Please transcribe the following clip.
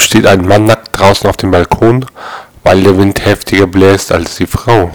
steht ein Mann nackt draußen auf dem Balkon, weil der Wind heftiger bläst als die Frau.